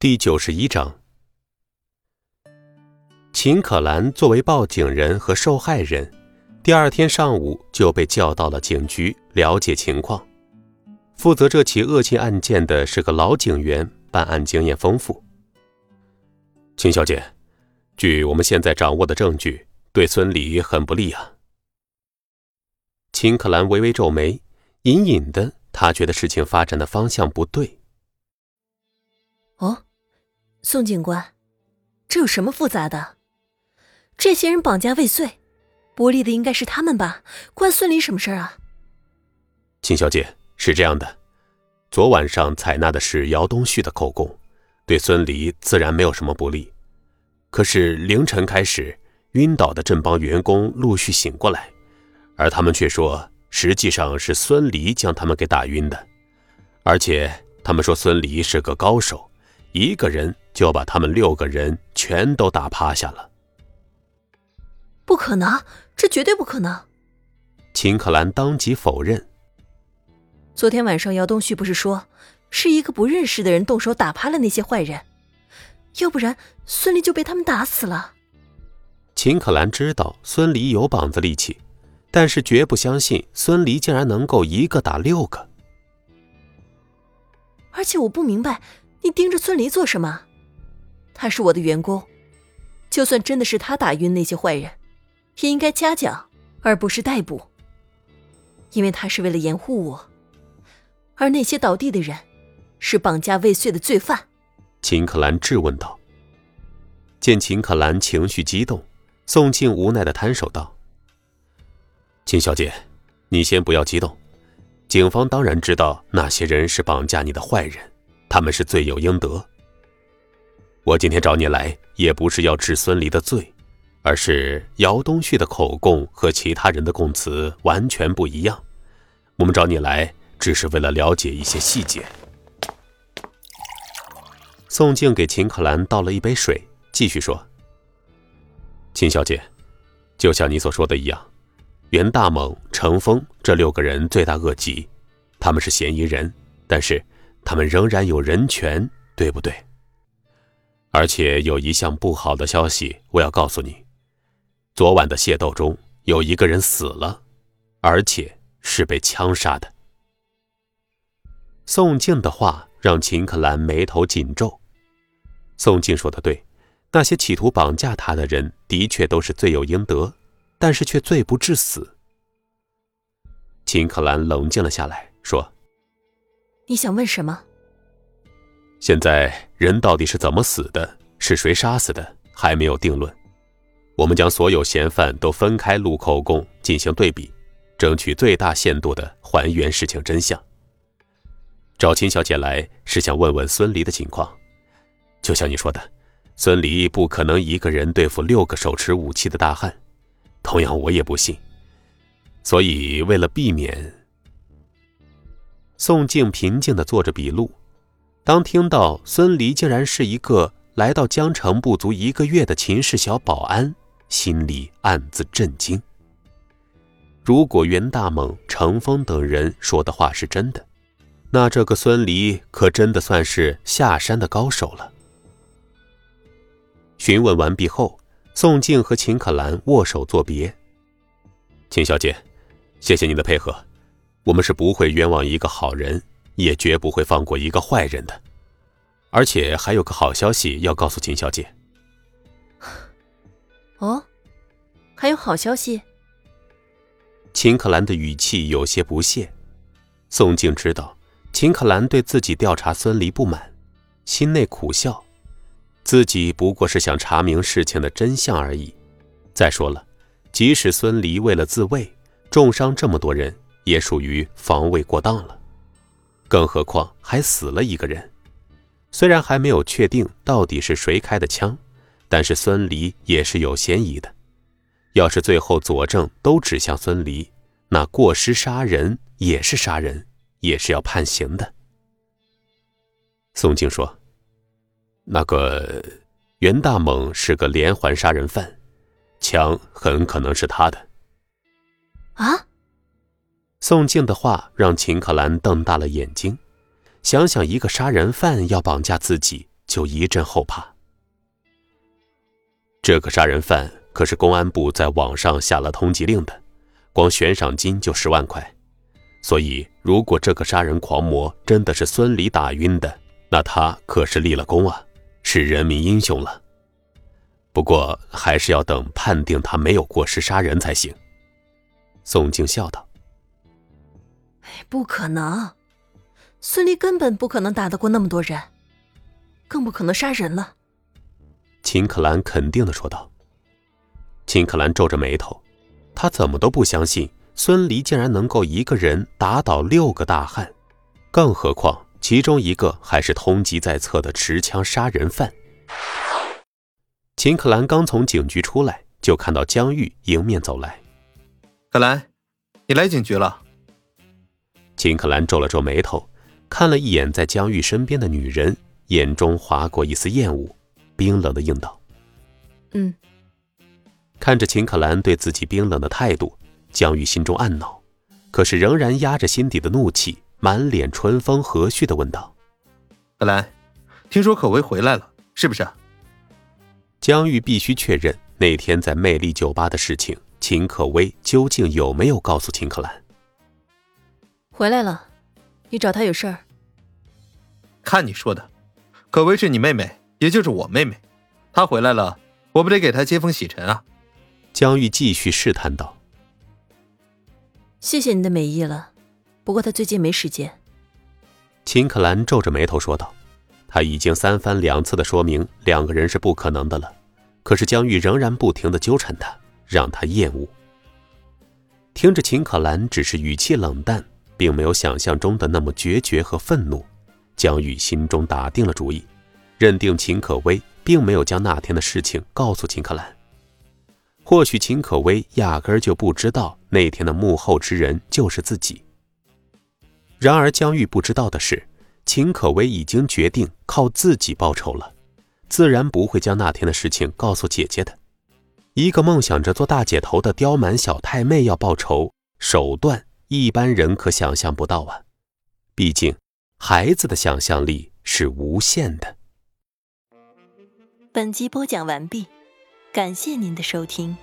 第九十一章，秦可兰作为报警人和受害人，第二天上午就被叫到了警局了解情况。负责这起恶性案件的是个老警员，办案经验丰富。秦小姐，据我们现在掌握的证据，对孙离很不利啊。秦可兰微微皱眉，隐隐的，她觉得事情发展的方向不对。哦。宋警官，这有什么复杂的？这些人绑架未遂，不利的应该是他们吧？关孙离什么事啊？秦小姐，是这样的，昨晚上采纳的是姚东旭的口供，对孙离自然没有什么不利。可是凌晨开始，晕倒的镇邦员工陆续醒过来，而他们却说，实际上是孙离将他们给打晕的，而且他们说孙离是个高手，一个人。就把他们六个人全都打趴下了。不可能，这绝对不可能！秦可兰当即否认。昨天晚上姚东旭不是说，是一个不认识的人动手打趴了那些坏人，要不然孙离就被他们打死了。秦可兰知道孙离有膀子力气，但是绝不相信孙离竟然能够一个打六个。而且我不明白，你盯着孙离做什么？他是我的员工，就算真的是他打晕那些坏人，也应该嘉奖，而不是逮捕。因为他是为了掩护我，而那些倒地的人，是绑架未遂的罪犯。秦可兰质问道。见秦可兰情绪激动，宋静无奈的摊手道：“秦小姐，你先不要激动，警方当然知道那些人是绑架你的坏人，他们是罪有应得。”我今天找你来，也不是要治孙离的罪，而是姚东旭的口供和其他人的供词完全不一样。我们找你来，只是为了了解一些细节。宋静给秦可兰倒了一杯水，继续说：“秦小姐，就像你所说的一样，袁大猛、程峰这六个人罪大恶极，他们是嫌疑人，但是他们仍然有人权，对不对？”而且有一项不好的消息，我要告诉你：昨晚的械斗中有一个人死了，而且是被枪杀的。宋静的话让秦可兰眉头紧皱。宋静说的对，那些企图绑架他的人的确都是罪有应得，但是却罪不至死。秦可兰冷静了下来，说：“你想问什么？”现在人到底是怎么死的，是谁杀死的，还没有定论。我们将所有嫌犯都分开录口供进行对比，争取最大限度的还原事情真相。找秦小姐来是想问问孙离的情况。就像你说的，孙离不可能一个人对付六个手持武器的大汉，同样我也不信。所以为了避免，宋静平静地做着笔录。当听到孙离竟然是一个来到江城不足一个月的秦氏小保安，心里暗自震惊。如果袁大猛、程峰等人说的话是真的，那这个孙离可真的算是下山的高手了。询问完毕后，宋静和秦可兰握手作别。秦小姐，谢谢你的配合，我们是不会冤枉一个好人。也绝不会放过一个坏人的，而且还有个好消息要告诉秦小姐。哦，还有好消息？秦可兰的语气有些不屑。宋静知道秦可兰对自己调查孙离不满，心内苦笑，自己不过是想查明事情的真相而已。再说了，即使孙离为了自卫重伤这么多人，也属于防卫过当了。更何况还死了一个人，虽然还没有确定到底是谁开的枪，但是孙离也是有嫌疑的。要是最后佐证都指向孙离，那过失杀人也是杀人，也是要判刑的。宋静说：“那个袁大猛是个连环杀人犯，枪很可能是他的。”啊？宋静的话让秦可兰瞪大了眼睛，想想一个杀人犯要绑架自己，就一阵后怕。这个杀人犯可是公安部在网上下了通缉令的，光悬赏金就十万块。所以，如果这个杀人狂魔真的是孙离打晕的，那他可是立了功啊，是人民英雄了。不过，还是要等判定他没有过失杀人才行。宋静笑道：“，不可能，孙离根本不可能打得过那么多人，更不可能杀人了。”秦可兰肯定的说道。秦可兰皱着眉头，他怎么都不相信。孙离竟然能够一个人打倒六个大汉，更何况其中一个还是通缉在册的持枪杀人犯。秦可兰刚从警局出来，就看到江玉迎面走来。可兰，你来警局了。秦可兰皱了皱眉头，看了一眼在江玉身边的女人，眼中划过一丝厌恶，冰冷的应道：“嗯。”看着秦可兰对自己冰冷的态度。江玉心中暗恼，可是仍然压着心底的怒气，满脸春风和煦的问道：“可兰，听说可薇回来了，是不是？”江玉必须确认那天在魅力酒吧的事情，秦可薇究竟有没有告诉秦可兰？回来了，你找他有事儿？看你说的，可薇是你妹妹，也就是我妹妹，她回来了，我不得给她接风洗尘啊？江玉继续试探道。谢谢你的美意了，不过他最近没时间。秦可兰皱着眉头说道：“他已经三番两次的说明两个人是不可能的了，可是江玉仍然不停的纠缠他，让他厌恶。”听着秦可兰只是语气冷淡，并没有想象中的那么决绝和愤怒，江玉心中打定了主意，认定秦可薇并没有将那天的事情告诉秦可兰。或许秦可薇压根儿就不知道那天的幕后之人就是自己。然而江玉不知道的是，秦可薇已经决定靠自己报仇了，自然不会将那天的事情告诉姐姐的。一个梦想着做大姐头的刁蛮小太妹要报仇，手段一般人可想象不到啊！毕竟，孩子的想象力是无限的。本集播讲完毕。感谢您的收听。